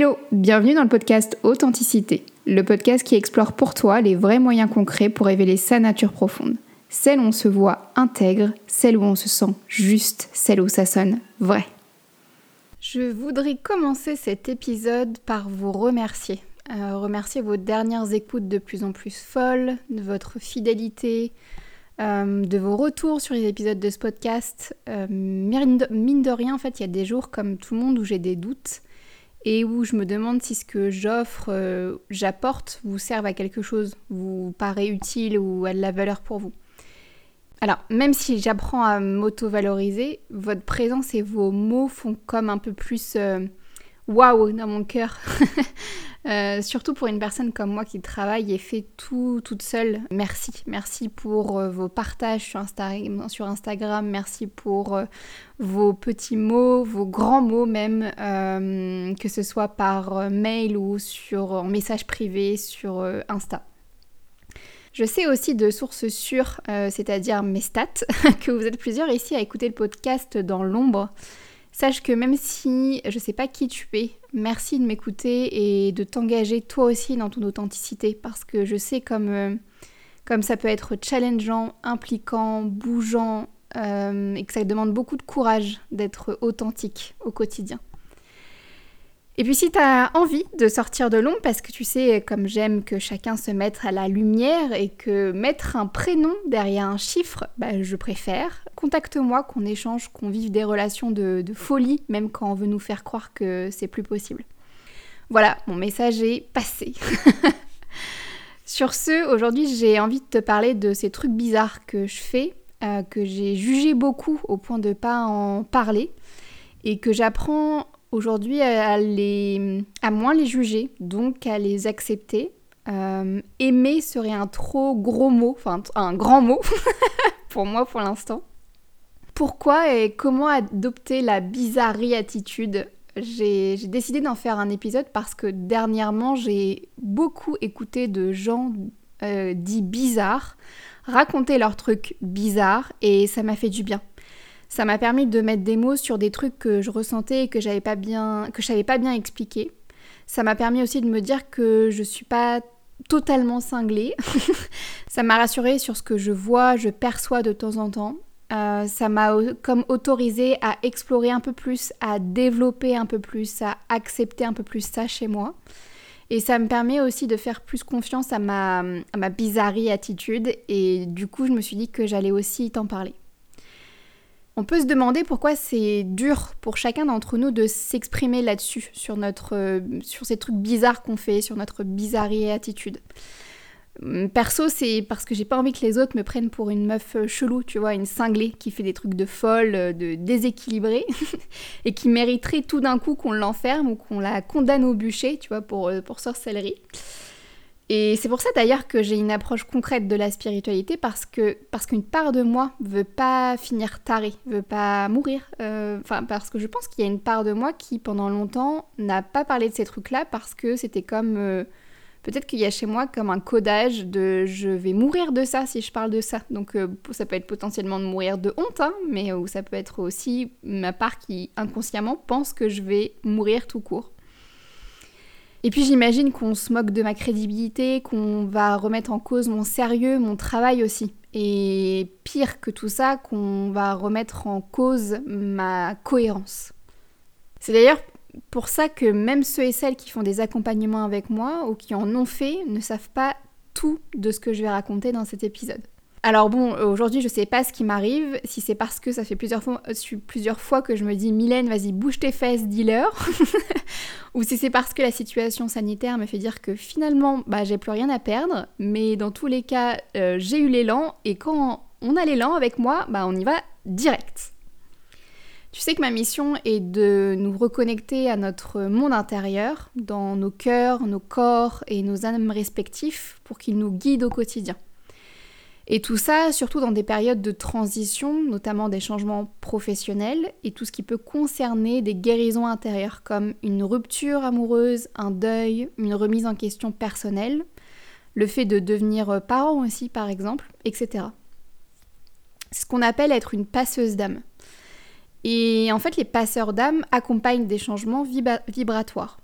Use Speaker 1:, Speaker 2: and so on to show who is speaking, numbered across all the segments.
Speaker 1: Hello, bienvenue dans le podcast Authenticité, le podcast qui explore pour toi les vrais moyens concrets pour révéler sa nature profonde. Celle où on se voit intègre, celle où on se sent juste, celle où ça sonne vrai. Je voudrais commencer cet épisode par vous remercier. Euh, remercier vos dernières écoutes de plus en plus folles, de votre fidélité, euh, de vos retours sur les épisodes de ce podcast. Euh, mine de rien, en fait, il y a des jours comme tout le monde où j'ai des doutes et où je me demande si ce que j'offre, euh, j'apporte, vous serve à quelque chose, vous paraît utile ou a de la valeur pour vous. Alors, même si j'apprends à m'auto-valoriser, votre présence et vos mots font comme un peu plus waouh dans mon cœur. Euh, surtout pour une personne comme moi qui travaille et fait tout toute seule. Merci. Merci pour euh, vos partages sur, Instagram. Merci pour euh, vos petits mots, vos grands mots même, que ce soit par mail ou en message privé sur Insta. Je sais aussi de sources sûres, c'est-à-dire mes stats, que vous êtes plusieurs ici à écouter le podcast dans l'ombre. Sache que même si je sais pas qui tu es, merci de m'écouter et de t'engager toi aussi dans ton authenticité parce que je sais comme, euh, comme ça peut être challengeant, impliquant, bougeant euh, et que ça demande beaucoup de courage d'être authentique au quotidien. Et puis si tu as envie de sortir de l'ombre, parce que tu sais, comme j'aime que chacun se mette à la lumière et que mettre un prénom derrière un chiffre, bah, je préfère, contacte-moi, qu'on échange, qu'on vive des relations de, folie, même quand on veut nous faire croire que c'est plus possible. Voilà, mon message est passé. Sur ce, aujourd'hui j'ai envie de te parler de ces trucs bizarres que je fais, euh, que j'ai jugé beaucoup au point de pas en parler, et que j'apprends aujourd'hui à, moins les juger, donc à les accepter. Euh, aimer serait un trop gros mot, enfin un grand mot pour moi pour l'instant. Pourquoi et comment adopter la bizarrerie attitude? J'ai décidé d'en faire un épisode parce que dernièrement j'ai beaucoup écouté de gens euh, dits bizarres raconter leurs trucs bizarres et ça m'a fait du bien ça m'a permis de mettre des mots sur des trucs que je ressentais et que j'avais pas bien, que je savais pas bien expliquer. Ça m'a permis aussi de me dire que je suis pas totalement cinglée. ça m'a rassurée sur ce que je vois, je perçois de temps en temps. Euh, ça m'a comme autorisé à explorer un peu plus, à développer un peu plus, à accepter un peu plus ça chez moi. Et ça me permet aussi de faire plus confiance à ma, à ma bizarrerie attitude. Et du coup, je me suis dit que j'allais aussi t'en parler. On peut se demander pourquoi c'est dur pour chacun d'entre nous de s'exprimer là-dessus, sur, notre, euh, sur ces trucs bizarres qu'on fait, sur notre bizarrerie attitude. Hum, perso, c'est parce que j'ai pas envie que les autres me prennent pour une meuf euh, chelou, tu vois, une cinglée qui fait des trucs de folle, euh, de déséquilibrée, et qui mériterait tout d'un coup qu'on l'enferme ou qu'on la condamne au bûcher, tu vois, pour, pour sorcellerie. Et c'est pour ça d'ailleurs que j'ai une approche concrète de la spiritualité parce que parce qu'une part de moi veut pas finir tarée, veut pas mourir. Euh, enfin parce que je pense qu'il y a une part de moi qui pendant longtemps n'a pas parlé de ces trucs-là parce que c'était comme euh, peut-être qu'il y a chez moi comme un codage de je vais mourir de ça si je parle de ça. Donc euh, ça peut être potentiellement de mourir de honte, hein, mais ça peut être aussi ma part qui inconsciemment pense que je vais mourir tout court. Et puis j'imagine qu'on se moque de ma crédibilité, qu'on va remettre en cause mon sérieux, mon travail aussi. Et pire que tout ça, qu'on va remettre en cause ma cohérence. C'est d'ailleurs pour ça que même ceux et celles qui font des accompagnements avec moi ou qui en ont fait ne savent pas tout de ce que je vais raconter dans cet épisode. Alors bon, aujourd'hui je sais pas ce qui m'arrive, si c'est parce que ça fait plusieurs fois, euh, que je me dis Mylène, vas-y bouge tes fesses, dis-leur, ou si c'est parce que la situation sanitaire me fait dire que finalement bah j'ai plus rien à perdre, mais dans tous les cas euh, j'ai eu l'élan et quand on a l'élan avec moi, bah on y va direct. Tu sais que ma mission est de nous reconnecter à notre monde intérieur, dans nos cœurs, nos corps et nos âmes respectifs pour qu'ils nous guident au quotidien. Et tout ça, surtout dans des périodes de transition, notamment des changements professionnels et tout ce qui peut concerner des guérisons intérieures comme une rupture amoureuse, un deuil, une remise en question personnelle, le fait de devenir parent aussi par exemple, etc. Ce qu'on appelle être une passeuse d'âme. Et en fait, les passeurs d'âme accompagnent des changements vibratoires.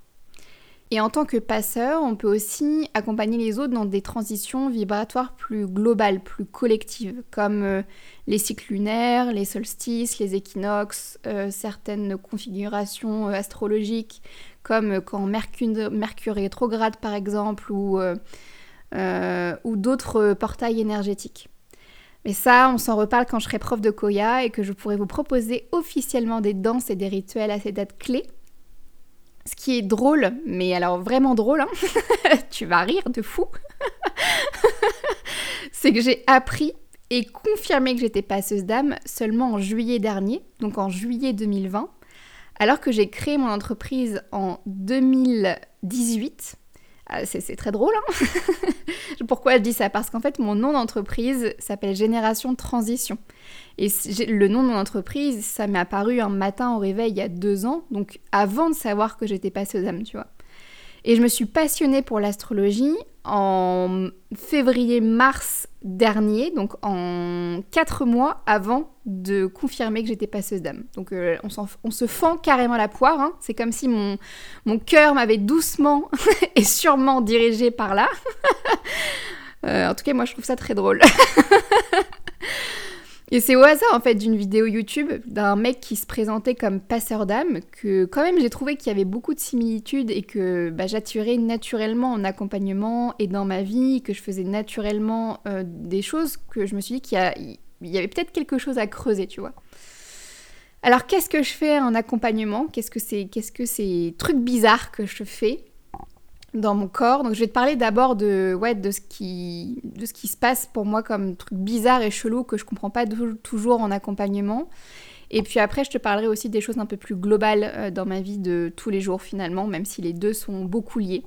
Speaker 1: Et en tant que passeur, on peut aussi accompagner les autres dans des transitions vibratoires plus globales, plus collectives, comme euh, les cycles lunaires, les solstices, les équinoxes, euh, certaines configurations euh, astrologiques, comme quand Mercure, Mercure rétrograde par exemple, ou d'autres portails énergétiques. Mais ça, on s'en reparle quand je serai prof de Koya et que je pourrai vous proposer officiellement des danses et des rituels à ces dates clés. Ce qui est drôle, mais alors vraiment drôle, hein tu vas rire de fou, c'est que j'ai appris et confirmé que j'étais passeuse d'âme seulement en juillet dernier, donc en juillet 2020, alors que j'ai créé mon entreprise en 2018 ah, c'est très drôle, hein. Pourquoi je dis ça? Parce qu'en fait, mon nom d'entreprise s'appelle Génération Transition. Et le nom de mon entreprise, ça m'est apparu un matin au réveil il y a deux ans, donc avant de savoir que j'étais passeuse d'âme, tu vois. Et je me suis passionnée pour l'astrologie en février-mars dernier, donc en quatre mois avant de confirmer que j'étais passeuse d'âme. Donc euh, on, se fend carrément la poire. Hein. C'est comme si mon, mon cœur m'avait doucement et sûrement dirigé par là. Euh, en tout cas, moi je trouve ça très drôle. Et c'est au hasard en fait d'une vidéo YouTube d'un mec qui se présentait comme passeur d'âme que quand même j'ai trouvé qu'il y avait beaucoup de similitudes et que bah, j'attirais naturellement en accompagnement et dans ma vie, que je faisais naturellement euh, des choses que je me suis dit qu'il y, y avait peut-être quelque chose à creuser, tu vois. Alors qu'est-ce que je fais en accompagnement? Qu'est-ce que c'est Qu'est-ce que ces trucs bizarres que je fais? Dans mon corps. Donc je vais te parler d'abord de, ouais, de, ce qui, de ce qui se passe pour moi comme truc bizarre et chelou que je comprends pas toujours en accompagnement. Et puis après, je te parlerai aussi des choses un peu plus globales euh, dans ma vie de tous les jours finalement, même si les deux sont beaucoup liés.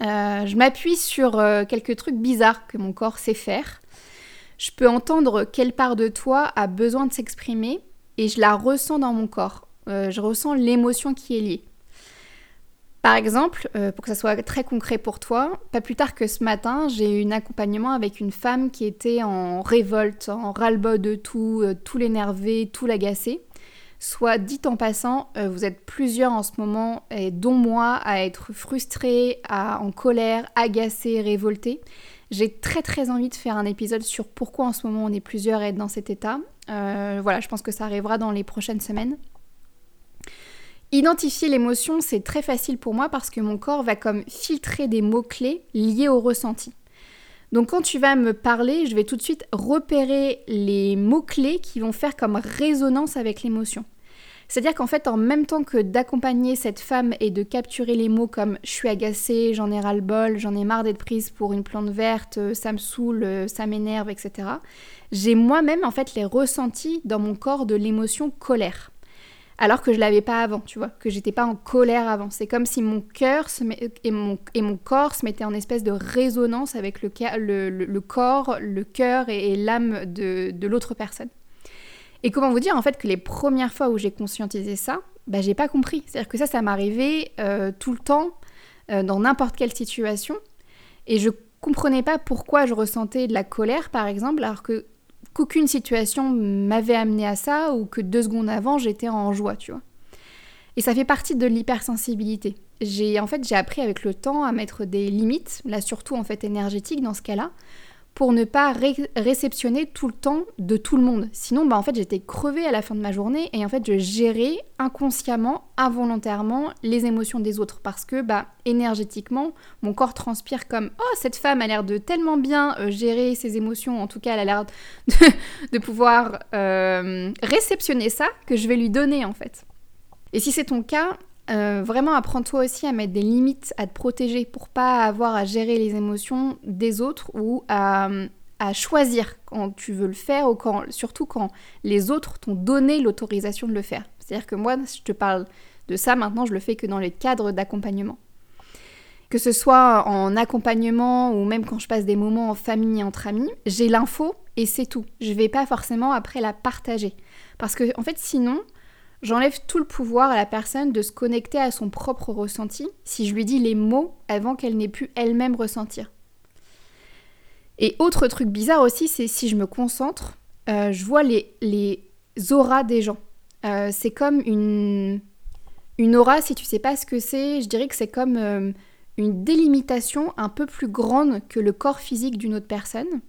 Speaker 1: Euh, je m'appuie sur euh, quelques trucs bizarres que mon corps sait faire. Je peux entendre quelle part de toi a besoin de s'exprimer et je la ressens dans mon corps. je ressens l'émotion qui est liée. Par exemple, euh, pour que ça soit très concret pour toi, pas plus tard que ce matin, j'ai eu un accompagnement avec une femme qui était en révolte, en ras-le-bol de tout, euh, tout l'énerver, tout l'agacer. Soit dit en passant, euh, vous êtes plusieurs en ce moment, et dont moi, à être frustrée, à, en colère, agacée, révoltée. J'ai très très envie de faire un épisode sur pourquoi en ce moment on est plusieurs à être dans cet état. voilà, je pense que ça arrivera dans les prochaines semaines. Identifier l'émotion, c'est très facile pour moi parce que mon corps va comme filtrer des mots-clés liés au ressenti. Donc quand tu vas me parler, je vais tout de suite repérer les mots-clés qui vont faire comme résonance avec l'émotion. C'est-à-dire qu'en fait, en même temps que d'accompagner cette femme et de capturer les mots comme je suis agacée, j'en ai ras-le-bol, j'en ai marre d'être prise pour une plante verte, ça me saoule, ça m'énerve, etc., j'ai moi-même en fait les ressentis dans mon corps de l'émotion colère alors que je l'avais pas avant, tu vois, que j'étais pas en colère avant. C'est comme si mon cœur et, mon, et mon corps se mettaient en espèce de résonance avec le, le, corps, le cœur et, l'âme de, l'autre personne. Et comment vous dire en fait que les premières fois où j'ai conscientisé ça, bah j'ai pas compris. C'est-à-dire que ça, ça m'arrivait euh, tout le temps, euh, dans n'importe quelle situation, et je comprenais pas pourquoi je ressentais de la colère, par exemple, alors que qu'aucune situation m'avait amené à ça ou que deux secondes avant j'étais en joie, tu vois. Et ça fait partie de l'hypersensibilité. J'ai en fait j'ai appris avec le temps à mettre des limites, là surtout en fait énergétiques dans ce cas-là, pour ne pas réceptionner tout le temps de tout le monde. Sinon, bah, en fait, j'étais crevée à la fin de ma journée et en fait, je gérais inconsciemment, involontairement les émotions des autres parce que, bah, énergétiquement, mon corps transpire comme Oh, cette femme a l'air de tellement bien euh, gérer ses émotions, en tout cas, elle a l'air de, pouvoir euh, réceptionner ça que je vais lui donner en fait. Et si c'est ton cas, euh, vraiment apprends-toi aussi à mettre des limites, à te protéger pour pas avoir à gérer les émotions des autres ou à, choisir quand tu veux le faire ou quand, surtout quand les autres t'ont donné l'autorisation de le faire. C'est-à-dire que moi, si je te parle de ça maintenant, je le fais que dans les cadres d'accompagnement. Que ce soit en accompagnement ou même quand je passe des moments en famille entre amis, j'ai l'info et c'est tout. Je vais pas forcément après la partager. Parce que en fait, sinon, J'enlève tout le pouvoir à la personne de se connecter à son propre ressenti si je lui dis les mots avant qu'elle n'ait pu elle-même ressentir. Et autre truc bizarre aussi, c'est si je me concentre, euh, je vois les, les auras des gens. Euh, c'est comme une, Une aura, si tu sais pas ce que c'est, je dirais que c'est comme euh, une délimitation un peu plus grande que le corps physique d'une autre personne.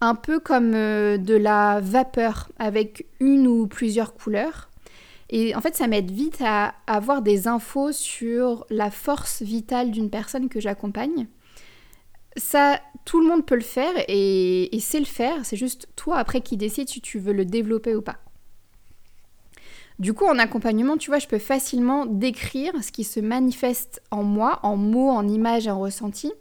Speaker 1: Un peu comme de la vapeur avec une ou plusieurs couleurs. Et en fait, ça m'aide vite à avoir des infos sur la force vitale d'une personne que j'accompagne. Ça, tout le monde peut le faire et, et sait le faire. C'est juste toi après qui décides si tu veux le développer ou pas. Du coup, en accompagnement, tu vois, je peux facilement décrire ce qui se manifeste en moi, en mots, en images, en ressentis.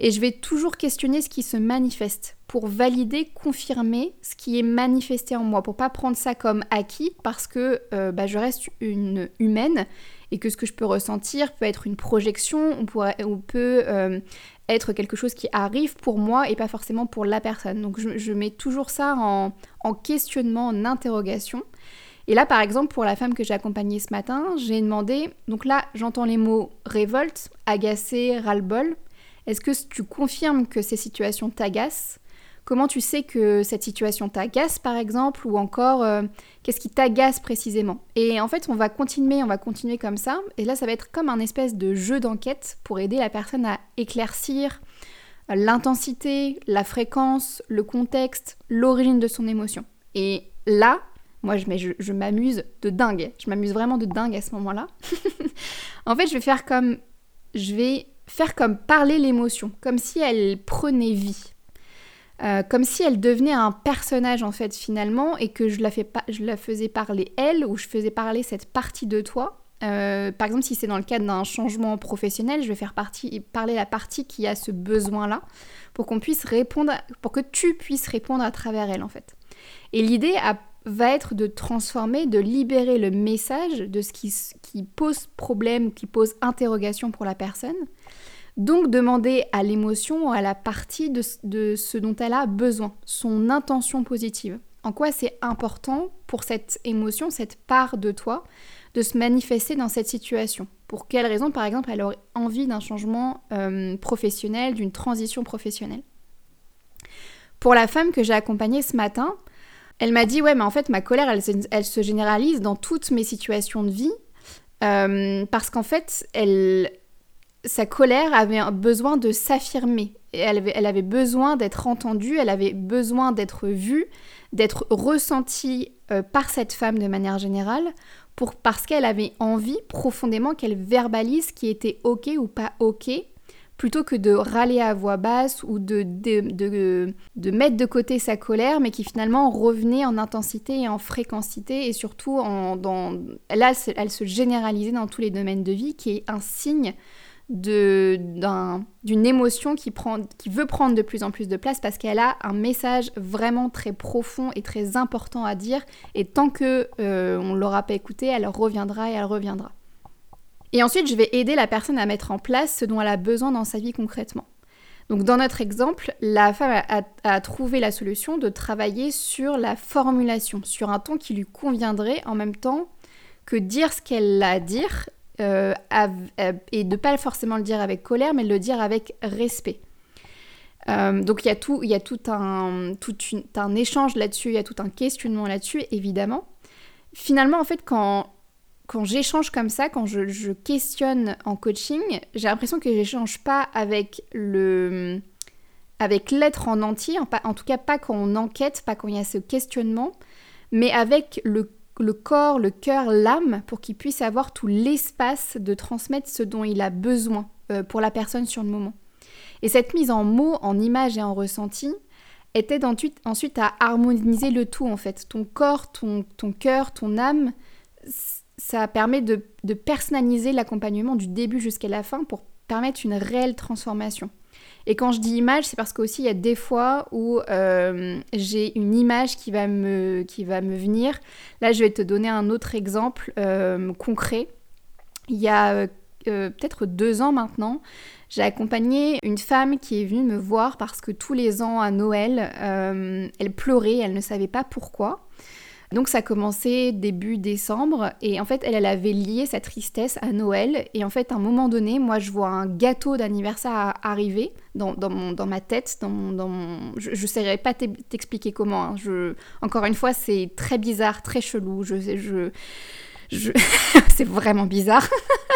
Speaker 1: Et je vais toujours questionner ce qui se manifeste pour valider, confirmer ce qui est manifesté en moi, pour pas prendre ça comme acquis parce que euh, bah, je reste une humaine et que ce que je peux ressentir peut être une projection ou, peut euh, être quelque chose qui arrive pour moi et pas forcément pour la personne. Donc je, mets toujours ça en, en questionnement, en interrogation. Et là, par exemple, pour la femme que j'ai accompagnée ce matin, j'ai demandé, donc là, j'entends les mots révolte, agacé, ras-le-bol. Est-ce que tu confirmes que ces situations t'agacent? Comment tu sais que cette situation t'agace, par exemple, ou encore euh, qu'est-ce qui t'agace précisément? Et en fait, on va continuer, on va continuer comme ça. Et là, ça va être comme un espèce de jeu d'enquête pour aider la personne à éclaircir l'intensité, la fréquence, le contexte, l'origine de son émotion. Et là, moi, je, je, m'amuse de dingue. Je m'amuse vraiment de dingue à ce moment-là. en fait, je vais faire comme. Je vais faire comme parler l'émotion, comme si elle prenait vie. Euh, comme si elle devenait un personnage en fait finalement et que je la, fais je la faisais parler elle ou je faisais parler cette partie de toi. Euh, par exemple, si c'est dans le cadre d'un changement professionnel, je vais faire partie, parler la partie qui a ce besoin-là pour qu'on puisse répondre, pour que tu puisses répondre à travers elle en fait. Et l'idée, à va être de transformer, de libérer le message de ce qui, pose problème, qui pose interrogation pour la personne. Donc demander à l'émotion, à la partie de, de, ce dont elle a besoin, son intention positive. En quoi c'est important pour cette émotion, cette part de toi, de se manifester dans cette situation? Pour quelle raison, par exemple, elle aurait envie d'un changement euh, professionnel, d'une transition professionnelle? Pour la femme que j'ai accompagnée ce matin, elle m'a dit, ouais, mais en fait, ma colère, elle, se généralise dans toutes mes situations de vie. Euh, parce qu'en fait, elle, sa colère avait besoin de s'affirmer. Elle avait, elle avait besoin d'être entendue, elle avait besoin d'être vue, d'être ressentie euh, par cette femme de manière générale, pour, parce qu'elle avait envie profondément qu'elle verbalise ce qui était ok ou pas ok plutôt que de râler à voix basse ou de, mettre de côté sa colère, mais qui finalement revenait en intensité et en fréquencité, et surtout en, là, elle se généralisait dans tous les domaines de vie, qui est un signe d'une émotion qui, prend, qui veut prendre de plus en plus de place parce qu'elle a un message vraiment très profond et très important à dire, et tant que euh, on l'aura pas écouté, elle reviendra et elle reviendra. Et ensuite, je vais aider la personne à mettre en place ce dont elle a besoin dans sa vie concrètement. Donc dans notre exemple, la femme a, trouvé la solution de travailler sur la formulation, sur un ton qui lui conviendrait en même temps que dire ce qu'elle a à dire euh, et de pas forcément le dire avec colère, mais le dire avec respect. Euh, donc il y a tout un échange là-dessus, il y a tout un questionnement là-dessus, évidemment. Finalement, en fait, quand quand j'échange comme ça, quand je, questionne en coaching, j'ai l'impression que j'échange pas avec le avec l'être en entier, en, tout cas pas quand on enquête, pas quand il y a ce questionnement, mais avec le, corps, le cœur, l'âme, pour qu'il puisse avoir tout l'espace de transmettre ce dont il a besoin euh, pour la personne sur le moment. Et cette mise en mots, en images et en ressenti était ensuite, ensuite à harmoniser le tout en fait. Ton corps, ton cœur, ton âme, ça permet de, personnaliser l'accompagnement du début jusqu'à la fin pour permettre une réelle transformation. Et quand je dis image, c'est parce qu'aussi il y a des fois où euh, j'ai une image qui va, me, qui va me venir. Là, je vais te donner un autre exemple euh, concret. Il y a euh, peut-être deux ans maintenant, j'ai accompagné une femme qui est venue me voir parce que tous les ans à Noël, elle pleurait, elle ne savait pas pourquoi. Donc ça a commencé début décembre et en fait elle, elle avait lié sa tristesse à Noël et en fait à un moment donné moi je vois un gâteau d'anniversaire arriver dans, mon, dans, ma tête, dans mon, je ne saurais pas t'expliquer comment. Hein. Je, encore une fois c'est très bizarre, très chelou, je, je, c'est vraiment bizarre.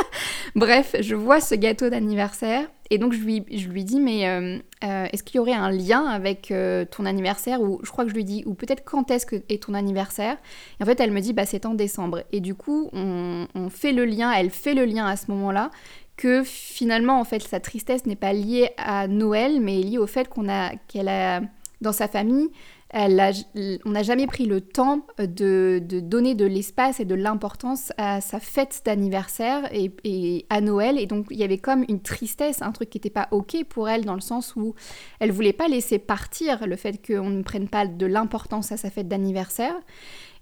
Speaker 1: Bref, je vois ce gâteau d'anniversaire et donc je lui, je lui dis mais euh, euh, est-ce qu'il y aurait un lien avec euh, ton anniversaire ou je crois que je lui dis ou peut-être quand est-ce que est ton anniversaire? Et en fait elle me dit bah c'est en décembre et du coup on, fait le lien, elle fait le lien à ce moment-là que finalement en fait sa tristesse n'est pas liée à Noël mais liée au fait qu'on a qu'elle a dans sa famille on n'a jamais pris le temps de, donner de l'espace et de l'importance à sa fête d'anniversaire et, à Noël. Et donc, il y avait comme une tristesse, un truc qui n'était pas OK pour elle, dans le sens où elle voulait pas laisser partir le fait qu'on ne prenne pas de l'importance à sa fête d'anniversaire.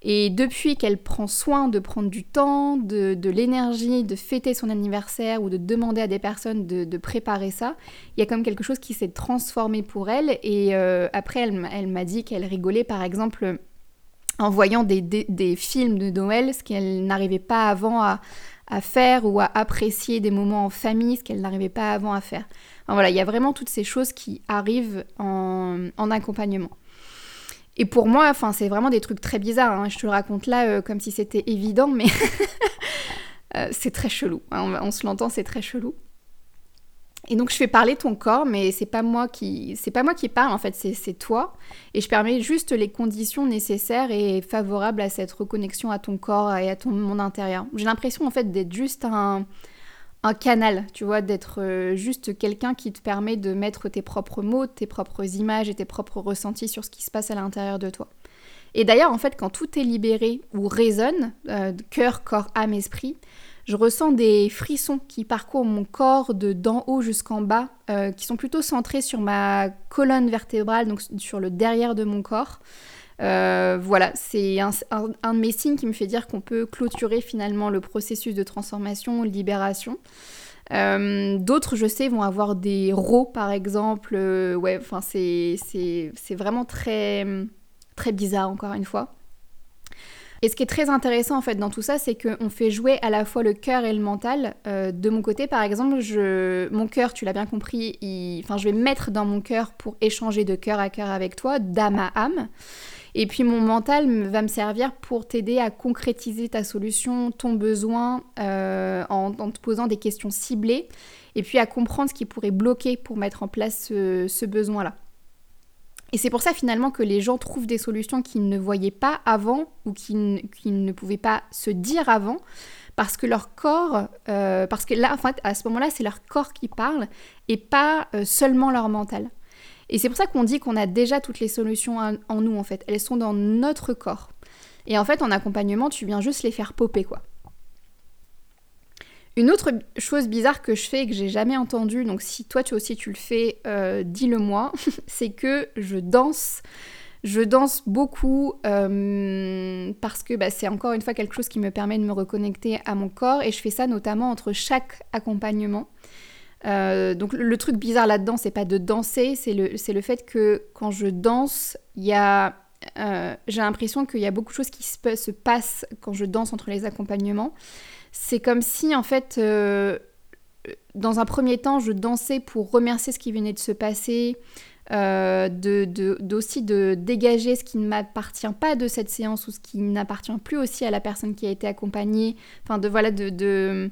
Speaker 1: Et depuis qu'elle prend soin de prendre du temps, de, l'énergie, de fêter son anniversaire ou de demander à des personnes de, préparer ça, il y a comme quelque chose qui s'est transformé pour elle. Et euh, après, elle, m'a dit qu'elle rigolait par exemple en voyant des, films de Noël, ce qu'elle n'arrivait pas avant à, faire ou à apprécier des moments en famille, ce qu'elle n'arrivait pas avant à faire. voilà, il y a vraiment toutes ces choses qui arrivent en accompagnement. Et pour moi, enfin, c'est vraiment des trucs très bizarres. Hein. Je te le raconte là euh, comme si c'était évident, mais euh, c'est très chelou. Hein. On, se l'entend, c'est très chelou. Et donc je fais parler ton corps, mais c'est pas moi qui, c'est pas moi qui parle en fait, c'est toi. Et je permets juste les conditions nécessaires et favorables à cette reconnexion à ton corps et à ton monde intérieur. J'ai l'impression en fait d'être juste un, un canal, tu vois, d'être euh, juste quelqu'un qui te permet de mettre tes propres mots, tes propres images et tes propres ressentis sur ce qui se passe à l'intérieur de toi. Et d'ailleurs, en fait, quand tout est libéré ou résonne, euh, cœur, corps, âme, esprit, je ressens des frissons qui parcourent mon corps de d'en haut jusqu'en bas, euh, qui sont plutôt centrés sur ma colonne vertébrale, donc sur le derrière de mon corps. Euh, voilà, c'est un, de mes signes qui me fait dire qu'on peut clôturer finalement le processus de transformation, libération. Euh, d'autres, je sais, vont avoir des rots, par exemple. Euh, ouais, enfin, c'est vraiment très, très bizarre, encore une fois. Et ce qui est très intéressant en fait dans tout ça, c'est qu'on fait jouer à la fois le cœur et le mental. de mon côté, par exemple, je... mon cœur, tu l'as bien compris, enfin, je vais mettre dans mon cœur pour échanger de cœur à cœur avec toi, d'âme à âme. Et puis mon mental va me servir pour t'aider à concrétiser ta solution, ton besoin, euh, en, te posant des questions ciblées, et puis à comprendre ce qui pourrait bloquer pour mettre en place ce, besoin-là. Et c'est pour ça finalement que les gens trouvent des solutions qu'ils ne voyaient pas avant ou qu'ils ne pouvaient pas se dire avant, parce que leur corps, euh, parce que là, en fait, à ce moment-là, c'est leur corps qui parle et pas euh, seulement leur mental. Et c'est pour ça qu'on dit qu'on a déjà toutes les solutions en nous, en fait. Elles sont dans notre corps. Et en fait, en accompagnement, tu viens juste les faire popper, quoi. Une autre chose bizarre que je fais et que j'ai jamais entendue, donc si toi tu aussi tu le fais, euh, dis-le moi, c'est que je danse. Je danse beaucoup euh, parce que bah, c'est encore une fois quelque chose qui me permet de me reconnecter à mon corps et je fais ça notamment entre chaque accompagnement. Euh, donc le, truc bizarre là-dedans, c'est pas de danser, c'est le, le, fait que quand je danse, il y a, euh, j'ai l'impression qu'il y a beaucoup de choses qui se, se, passent quand je danse entre les accompagnements. C'est comme si en fait, euh, dans un premier temps, je dansais pour remercier ce qui venait de se passer, de, de, d'aussi de dégager ce qui ne m'appartient pas de cette séance ou ce qui n'appartient plus aussi à la personne qui a été accompagnée. Enfin, de voilà, de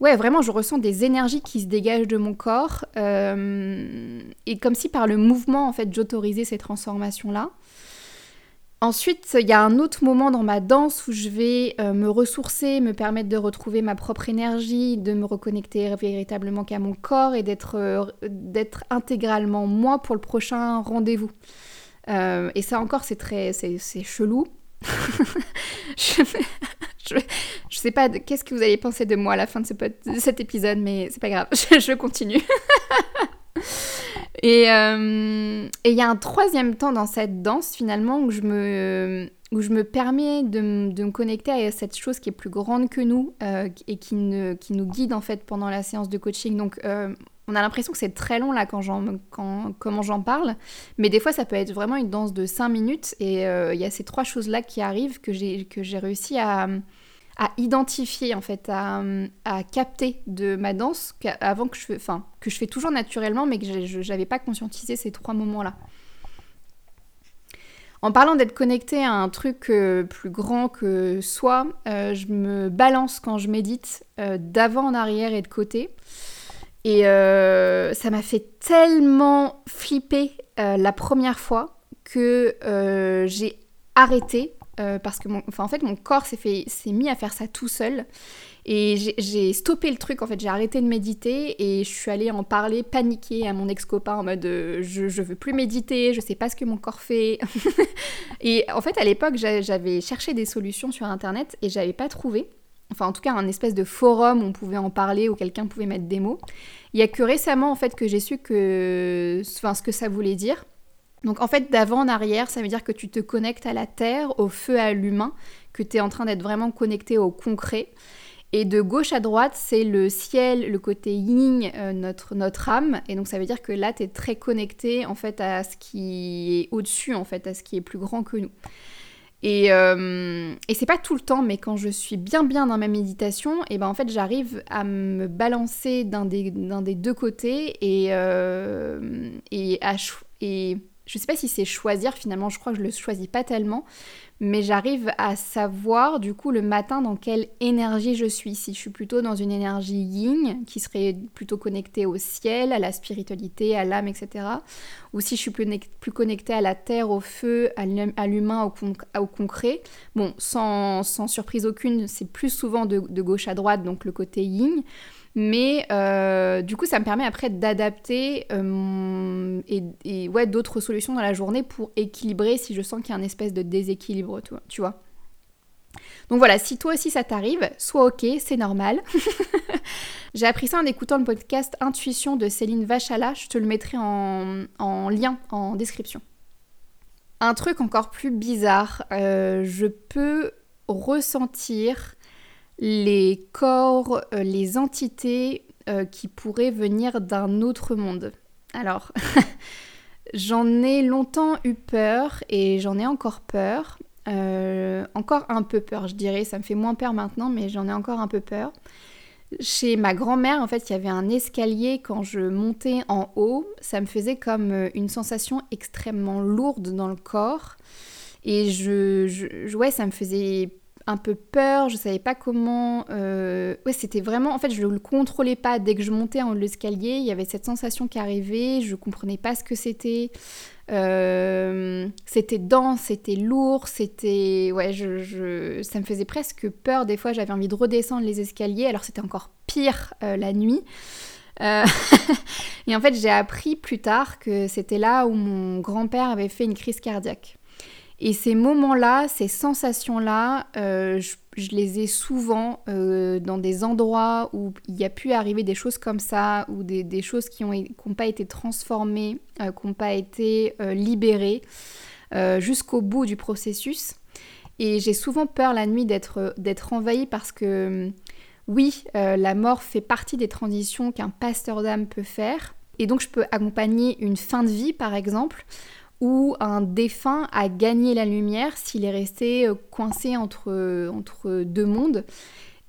Speaker 1: ouais, vraiment, je ressens des énergies qui se dégagent de mon corps. Euh, et comme si par le mouvement, en fait, j'autorisais ces transformations-là. Ensuite, il y a un autre moment dans ma danse où je vais euh, me ressourcer, me permettre de retrouver ma propre énergie, de me reconnecter véritablement qu'à mon corps et d'être euh, intégralement moi pour le prochain rendez-vous. et ça encore, c'est très, c'est chelou. je, je, sais pas qu'est-ce que vous allez penser de moi à la fin de, ce, cet épisode, mais c'est pas grave, je, continue. Euh, et il y a un troisième temps dans cette danse finalement où je me, où je me permets de, me connecter à cette chose qui est plus grande que nous euh, et qui nous guide en fait pendant la séance de coaching. Donc euh, on a l'impression que c'est très long là quand j'en, quand, comment j'en parle, mais des fois ça peut être vraiment une danse de 5 minutes et il y a ces trois choses là qui arrivent que j'ai, que j'ai réussi à à identifier en fait, à, capter de ma danse avant que je, enfin, que je fais toujours naturellement, mais que je n'avais pas conscientisé ces trois moments-là. En parlant d'être connecté à un truc euh, plus grand que soi, euh, je me balance quand je médite euh, d'avant en arrière et de côté. Et ça m'a fait tellement flipper la première fois que j'ai arrêté parce que mon, en fait mon corps s'est mis à faire ça tout seul et j'ai stoppé le truc, en fait, j'ai arrêté de méditer et je suis allée en parler, paniquer à mon ex-copain en mode euh, je, je veux plus méditer, je sais pas ce que mon corps fait. et en fait, à l'époque, j'avais cherché des solutions sur internet et j'avais pas trouvé. Enfin, en tout cas, un espèce de forum où on pouvait en parler, où quelqu'un pouvait mettre des mots. Il y a que récemment, en fait, que j'ai su que, enfin, ce que ça voulait dire. Donc en fait, d'avant en arrière, ça veut dire que tu te connectes à la terre, au feu, à l'humain, que tu es en train d'être vraiment connecté au concret. Et de gauche à droite, c'est le ciel, le côté yin, euh, notre, notre âme. Et donc ça veut dire que là, tu es très connecté en fait à ce qui est au-dessus, en fait, à ce qui est plus grand que nous. Et, euh, et c'est pas tout le temps, mais quand je suis bien bien dans ma méditation, et ben en fait j'arrive à me balancer d'un des, des, deux côtés et, euh, à, et je sais pas si c'est choisir finalement, je crois que je le choisis pas tellement, mais j'arrive à savoir du coup le matin dans quelle énergie je suis. Si je suis plutôt dans une énergie yin, qui serait plutôt connectée au ciel, à la spiritualité, à l'âme, etc. Ou si je suis plus, plus connectée à la terre, au feu, à l'humain, au, concret. Bon, sans, surprise aucune, c'est plus souvent de, de, gauche à droite, donc le côté yin. Mais euh, du coup, ça me permet après d'adapter euh, et, ouais, d'autres solutions dans la journée pour équilibrer si je sens qu'il y a un espèce de déséquilibre, tu vois. Donc voilà, si toi aussi ça t'arrive, sois ok, c'est normal. J'ai appris ça en écoutant le podcast Intuition de Céline Vachala, je te le mettrai en, en lien en description. Un truc encore plus bizarre, euh, je peux ressentir les corps, euh, les entités euh, qui pourraient venir d'un autre monde. Alors, j'en ai longtemps eu peur et j'en ai encore peur. Euh, encore un peu peur, je dirais. Ça me fait moins peur maintenant, mais j'en ai encore un peu peur. Chez ma grand-mère, en fait, il y avait un escalier quand je montais en haut. Ça me faisait comme une sensation extrêmement lourde dans le corps. Et je, je ouais, ça me faisait un peu peur, je savais pas comment. Euh... Ouais, c'était vraiment. En fait, je le contrôlais pas. Dès que je montais en haut de l'escalier, il y avait cette sensation qui arrivait, je comprenais pas ce que c'était. Euh... C'était dense, c'était lourd, c'était. Ouais, je, ça me faisait presque peur. Des fois, j'avais envie de redescendre les escaliers, alors c'était encore pire euh, la nuit. Et en fait, j'ai appris plus tard que c'était là où mon grand-père avait fait une crise cardiaque. Et ces moments-là, ces sensations-là, euh, je, les ai souvent euh, dans des endroits où il y a pu arriver des choses comme ça, ou des, choses qui n'ont pas été transformées, euh, qui n'ont pas été libérées jusqu'au bout du processus. Et j'ai souvent peur la nuit d'être envahie parce que oui, la mort fait partie des transitions qu'un pasteur d'âme peut faire. Et donc je peux accompagner une fin de vie, par exemple, où un défunt a gagné la lumière s'il est resté euh, coincé entre, entre deux mondes.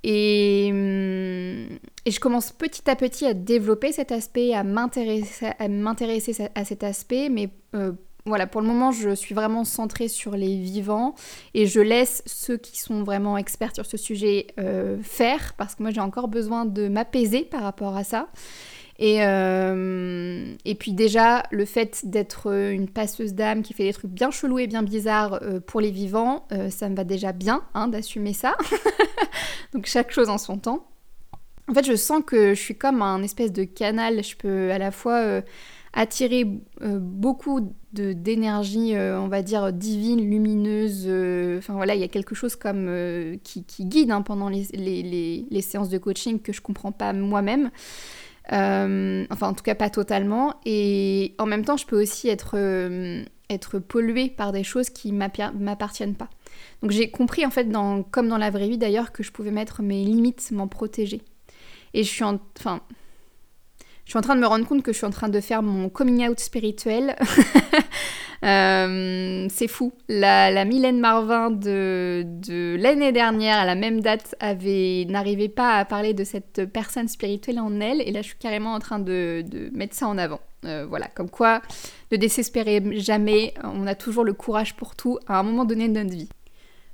Speaker 1: Et, hum, et, je commence petit à petit à développer cet aspect, à m'intéresser à, cet aspect, mais euh, voilà, pour le moment, je suis vraiment centrée sur les vivants et je laisse ceux qui sont vraiment experts sur ce sujet euh, faire, parce que moi j'ai encore besoin de m'apaiser par rapport à ça. Et, euh, et puis déjà, le fait d'être une passeuse d'âme qui fait des trucs bien chelous et bien bizarres euh, pour les vivants, euh, ça me va déjà bien hein, d'assumer ça. Donc chaque chose en son temps. En fait, je sens que je suis comme un espèce de canal. Je peux à la fois attirer beaucoup d'énergie, on va dire, divine, lumineuse. Enfin voilà, il y a quelque chose comme qui, guide hein, pendant les, les, les, séances de coaching que je comprends pas moi-même. Euh, enfin, en tout cas, pas totalement. Et en même temps, je peux aussi être, euh, être polluée par des choses qui m'appartiennent pas. Donc j'ai compris, en fait, comme dans la vraie vie d'ailleurs, que je pouvais mettre mes limites, m'en protéger. Et je suis en... Enfin, je suis en train de me rendre compte que je suis en train de faire mon coming out spirituel Euh, c'est fou. La, Mylène Marvin de, l'année dernière, à la même date, avait n'arrivait pas à parler de cette personne spirituelle en elle, et là je suis carrément en train de, mettre ça en avant. Euh, voilà, comme quoi ne désespérez jamais, on a toujours le courage pour tout à un moment donné de notre vie.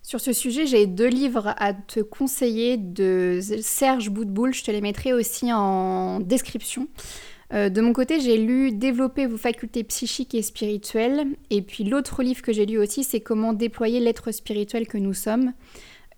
Speaker 1: Sur ce sujet, j'ai deux livres à te conseiller de Serge Boudboul, je te les mettrai aussi en description. Euh, de mon côté, j'ai lu Développer vos facultés psychiques et spirituelles. Et puis l'autre livre que j'ai lu aussi, c'est Comment déployer l'être spirituel que nous sommes.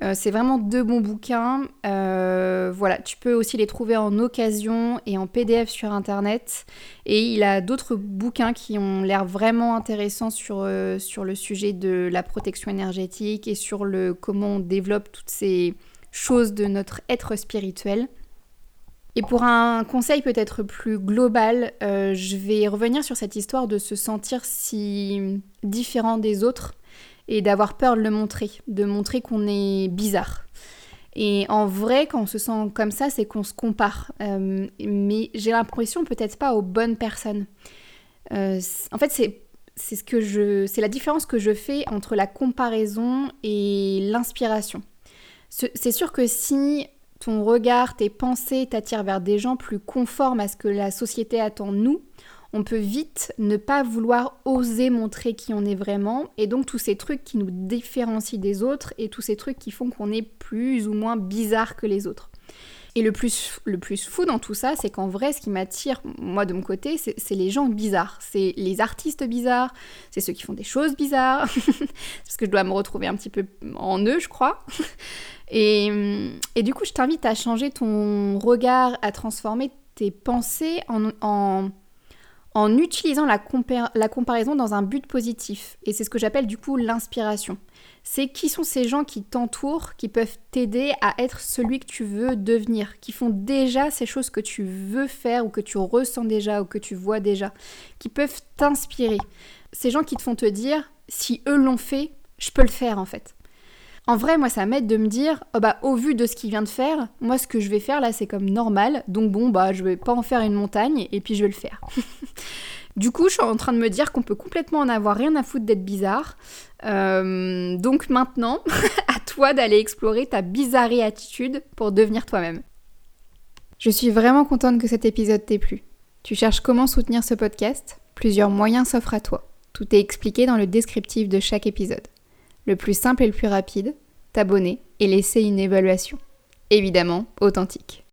Speaker 1: Euh, c'est vraiment deux bons bouquins. Euh, voilà, tu peux aussi les trouver en occasion et en PDF sur internet. Et il a d'autres bouquins qui ont l'air vraiment intéressants sur, sur le sujet de la protection énergétique et sur le comment on développe toutes ces choses de notre être spirituel. Et pour un conseil peut-être plus global, je vais revenir sur cette histoire de se sentir si différent des autres et d'avoir peur de le montrer, de montrer qu'on est bizarre. Et en vrai, quand on se sent comme ça, c'est qu'on se compare. Euh, mais j'ai l'impression peut-être pas aux bonnes personnes. Euh, en fait, c'est c'est ce que je c'est la différence que je fais entre la comparaison et l'inspiration. C'est sûr que si ton regard, tes pensées t'attirent vers des gens plus conformes à ce que la société attend de nous, on peut vite ne pas vouloir oser montrer qui on est vraiment, et donc tous ces trucs qui nous différencient des autres, et tous ces trucs qui font qu'on est plus ou moins bizarre que les autres. Et le plus, le plus fou dans tout ça, c'est qu'en vrai, ce qui m'attire, moi de mon côté, c'est les gens bizarres. C'est les artistes bizarres, c'est ceux qui font des choses bizarres, parce que je dois me retrouver un petit peu en eux, je crois. Et, et du coup, je t'invite à changer ton regard, à transformer tes pensées en en utilisant la, comparaison dans un but positif. Et c'est ce que j'appelle du coup l'inspiration. C'est qui sont ces gens qui t'entourent, qui peuvent t'aider à être celui que tu veux devenir, qui font déjà ces choses que tu veux faire ou que tu ressens déjà ou que tu vois déjà, qui peuvent t'inspirer. Ces gens qui te font te dire, si eux l'ont fait, je peux le faire en fait. En vrai, moi, ça m'aide de me dire, oh bah, au vu de ce qu'il vient de faire, moi, ce que je vais faire là, c'est comme normal. Donc bon, bah, je vais pas en faire une montagne et puis je vais le faire. du coup, je suis en train de me dire qu'on peut complètement en avoir rien à foutre d'être bizarre. Euh, donc maintenant, à toi d'aller explorer ta bizarrerie attitude pour devenir toi-même. Je suis vraiment contente que cet épisode t'ait plu. Tu cherches comment soutenir ce podcast? Plusieurs moyens s'offrent à toi. Tout est expliqué dans le descriptif de chaque épisode le plus simple et le plus rapide, t'abonner et laisser une évaluation. Évidemment, authentique.